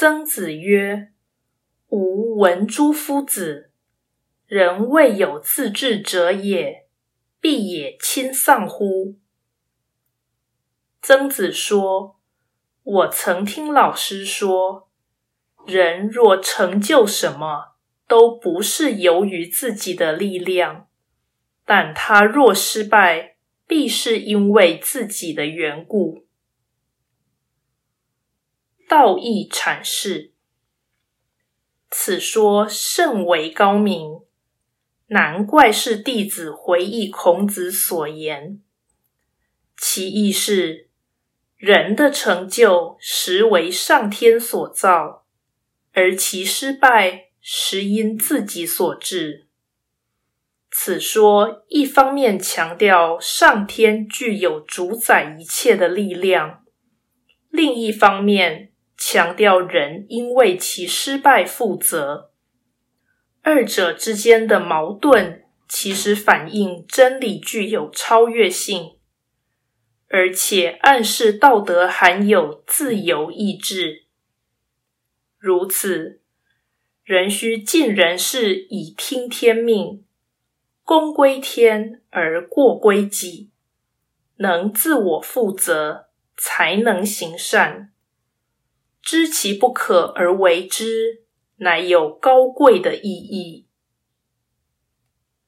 曾子曰：“吾闻诸夫子，人未有自治者也，必也亲丧乎？”曾子说：“我曾听老师说，人若成就什么，都不是由于自己的力量，但他若失败，必是因为自己的缘故。”道义阐释，此说甚为高明，难怪是弟子回忆孔子所言。其意是，人的成就实为上天所造，而其失败实因自己所致。此说一方面强调上天具有主宰一切的力量，另一方面。强调人因为其失败负责，二者之间的矛盾其实反映真理具有超越性，而且暗示道德含有自由意志。如此，人需尽人事以听天命，功归天而过归己，能自我负责，才能行善。知其不可而为之，乃有高贵的意义。